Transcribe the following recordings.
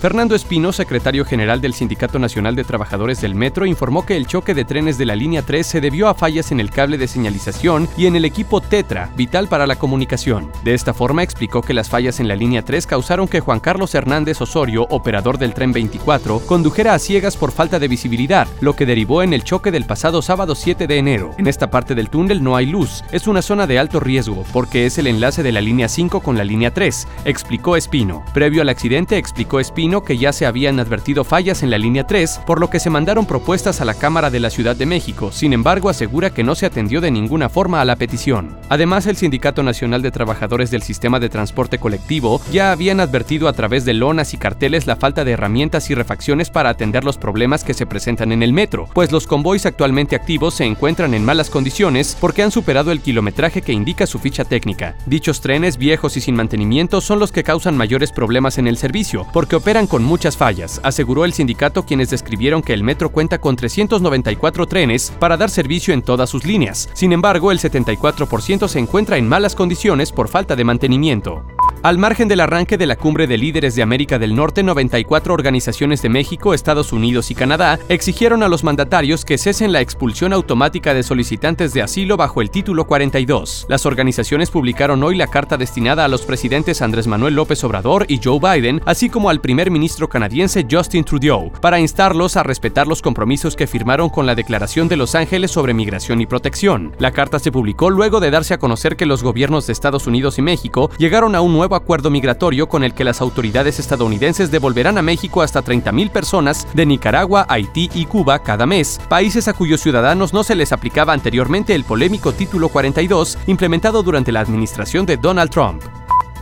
Fernando Espino, secretario general del Sindicato Nacional de Trabajadores del Metro, informó que el choque de trenes de la línea 3 se debió a fallas en el cable de señalización y en el equipo Tetra, vital para la comunicación. De esta forma explicó que las fallas en la línea 3 causaron que Juan Carlos Hernández Osorio, operador del tren 24, condujera a ciegas por falta de visibilidad, lo que derivó en el choque del pasado sábado 7 de enero. En esta parte del túnel no hay luz. Es una zona de alto riesgo porque es el enlace de la línea 5 con la línea 3, explicó Espino. Previo al accidente explicó Espino que ya se habían advertido fallas en la línea 3, por lo que se mandaron propuestas a la Cámara de la Ciudad de México. Sin embargo, asegura que no se atendió de ninguna forma a la petición. Además, el Sindicato Nacional de Trabajadores del Sistema de Transporte Colectivo ya habían advertido a través de lonas y carteles la falta de herramientas y refacciones para atender los problemas que se presentan en el metro, pues los convoys actualmente activos se encuentran en malas condiciones porque han superado el kilometraje que indica su ficha técnica. Dichos trenes viejos y sin mantenimiento son los que causan mayores problemas en el servicio, porque operan con muchas fallas, aseguró el sindicato quienes describieron que el metro cuenta con 394 trenes para dar servicio en todas sus líneas. Sin embargo, el 74% se encuentra en malas condiciones por falta de mantenimiento. Al margen del arranque de la cumbre de líderes de América del Norte, 94 organizaciones de México, Estados Unidos y Canadá exigieron a los mandatarios que cesen la expulsión automática de solicitantes de asilo bajo el título 42. Las organizaciones publicaron hoy la carta destinada a los presidentes Andrés Manuel López Obrador y Joe Biden, así como al primer ministro canadiense Justin Trudeau, para instarlos a respetar los compromisos que firmaron con la Declaración de Los Ángeles sobre Migración y Protección. La carta se publicó luego de darse a conocer que los gobiernos de Estados Unidos y México llegaron a un nuevo acuerdo migratorio con el que las autoridades estadounidenses devolverán a México hasta 30.000 personas de Nicaragua, Haití y Cuba cada mes, países a cuyos ciudadanos no se les aplicaba anteriormente el polémico Título 42 implementado durante la administración de Donald Trump.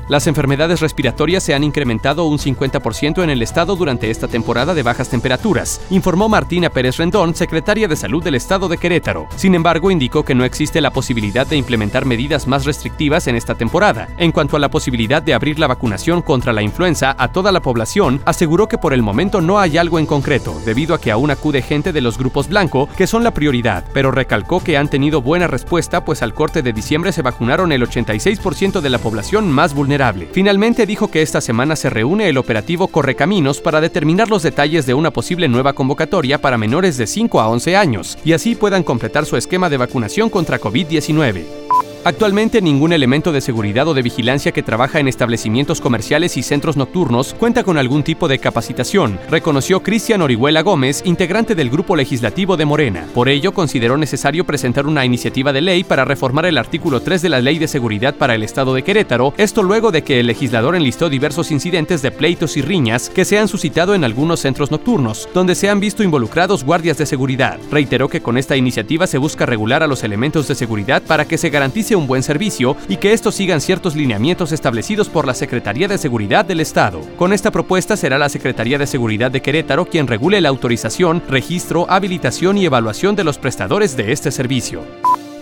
Las enfermedades respiratorias se han incrementado un 50% en el estado durante esta temporada de bajas temperaturas, informó Martina Pérez Rendón, secretaria de Salud del estado de Querétaro. Sin embargo, indicó que no existe la posibilidad de implementar medidas más restrictivas en esta temporada. En cuanto a la posibilidad de abrir la vacunación contra la influenza a toda la población, aseguró que por el momento no hay algo en concreto, debido a que aún acude gente de los grupos blanco, que son la prioridad, pero recalcó que han tenido buena respuesta, pues al corte de diciembre se vacunaron el 86% de la población más vulnerable Finalmente dijo que esta semana se reúne el operativo Correcaminos para determinar los detalles de una posible nueva convocatoria para menores de 5 a 11 años y así puedan completar su esquema de vacunación contra COVID-19. Actualmente ningún elemento de seguridad o de vigilancia que trabaja en establecimientos comerciales y centros nocturnos cuenta con algún tipo de capacitación, reconoció Cristian Orihuela Gómez, integrante del grupo legislativo de Morena. Por ello, consideró necesario presentar una iniciativa de ley para reformar el artículo 3 de la Ley de Seguridad para el Estado de Querétaro, esto luego de que el legislador enlistó diversos incidentes de pleitos y riñas que se han suscitado en algunos centros nocturnos, donde se han visto involucrados guardias de seguridad. Reiteró que con esta iniciativa se busca regular a los elementos de seguridad para que se garantice un buen servicio y que estos sigan ciertos lineamientos establecidos por la Secretaría de Seguridad del Estado. Con esta propuesta será la Secretaría de Seguridad de Querétaro quien regule la autorización, registro, habilitación y evaluación de los prestadores de este servicio.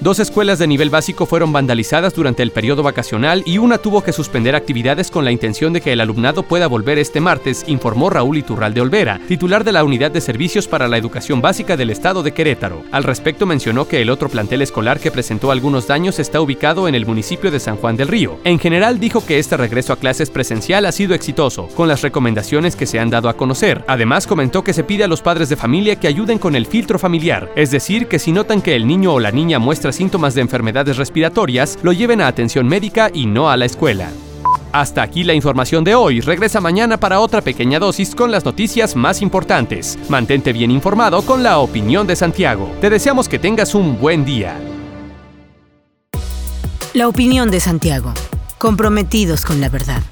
Dos escuelas de nivel básico fueron vandalizadas durante el periodo vacacional y una tuvo que suspender actividades con la intención de que el alumnado pueda volver este martes, informó Raúl Iturral de Olvera, titular de la Unidad de Servicios para la Educación Básica del Estado de Querétaro. Al respecto mencionó que el otro plantel escolar que presentó algunos daños está ubicado en el municipio de San Juan del Río. En general dijo que este regreso a clases presencial ha sido exitoso, con las recomendaciones que se han dado a conocer. Además comentó que se pide a los padres de familia que ayuden con el filtro familiar, es decir, que si notan que el niño o la niña muestra síntomas de enfermedades respiratorias, lo lleven a atención médica y no a la escuela. Hasta aquí la información de hoy. Regresa mañana para otra pequeña dosis con las noticias más importantes. Mantente bien informado con la opinión de Santiago. Te deseamos que tengas un buen día. La opinión de Santiago. Comprometidos con la verdad.